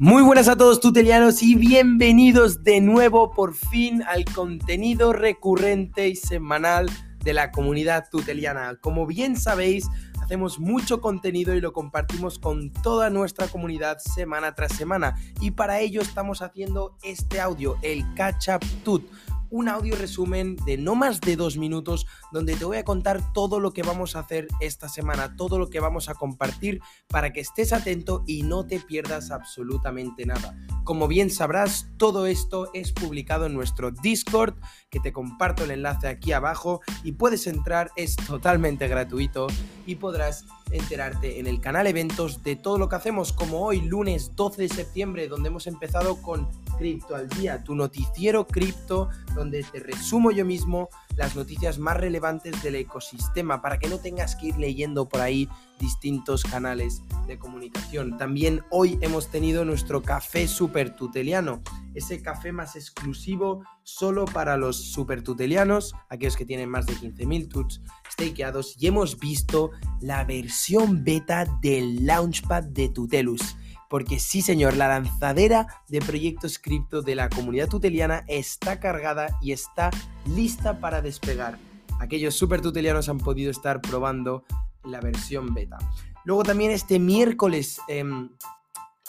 Muy buenas a todos tutelianos y bienvenidos de nuevo por fin al contenido recurrente y semanal de la comunidad tuteliana. Como bien sabéis, hacemos mucho contenido y lo compartimos con toda nuestra comunidad semana tras semana y para ello estamos haciendo este audio, el Catch Up Tut un audio resumen de no más de dos minutos donde te voy a contar todo lo que vamos a hacer esta semana, todo lo que vamos a compartir para que estés atento y no te pierdas absolutamente nada. Como bien sabrás, todo esto es publicado en nuestro Discord, que te comparto el enlace aquí abajo y puedes entrar, es totalmente gratuito y podrás enterarte en el canal eventos de todo lo que hacemos, como hoy lunes 12 de septiembre, donde hemos empezado con Cripto al Día, tu noticiero cripto, donde te resumo yo mismo las noticias más relevantes del ecosistema para que no tengas que ir leyendo por ahí distintos canales de comunicación. También hoy hemos tenido nuestro café super tuteliano, ese café más exclusivo solo para los super tutelianos, aquellos que tienen más de 15.000 tuts stakeados, y hemos visto la versión beta del Launchpad de Tutelus porque sí señor, la lanzadera de proyectos cripto de la comunidad tuteliana está cargada y está lista para despegar. Aquellos super tutelianos han podido estar probando la versión beta. Luego también este miércoles... Em,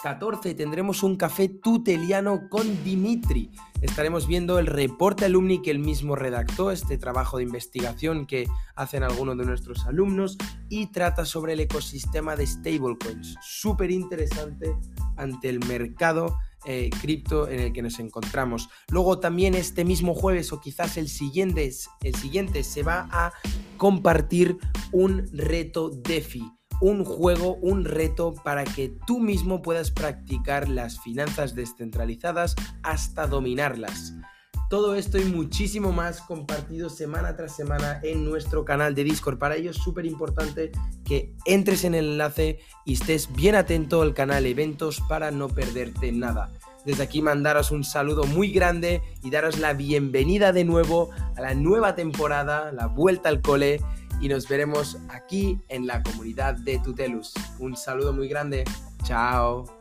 14 tendremos un café tuteliano con Dimitri. Estaremos viendo el reporte alumni que él mismo redactó, este trabajo de investigación que hacen algunos de nuestros alumnos y trata sobre el ecosistema de stablecoins. Súper interesante ante el mercado eh, cripto en el que nos encontramos. Luego también este mismo jueves o quizás el siguiente, el siguiente se va a compartir un reto DeFi un juego, un reto para que tú mismo puedas practicar las finanzas descentralizadas hasta dominarlas. Todo esto y muchísimo más compartido semana tras semana en nuestro canal de Discord. Para ello es súper importante que entres en el enlace y estés bien atento al canal eventos para no perderte nada. Desde aquí mandaros un saludo muy grande y daros la bienvenida de nuevo a la nueva temporada, la vuelta al cole y nos veremos aquí en la comunidad de Tutelus. Un saludo muy grande. Chao.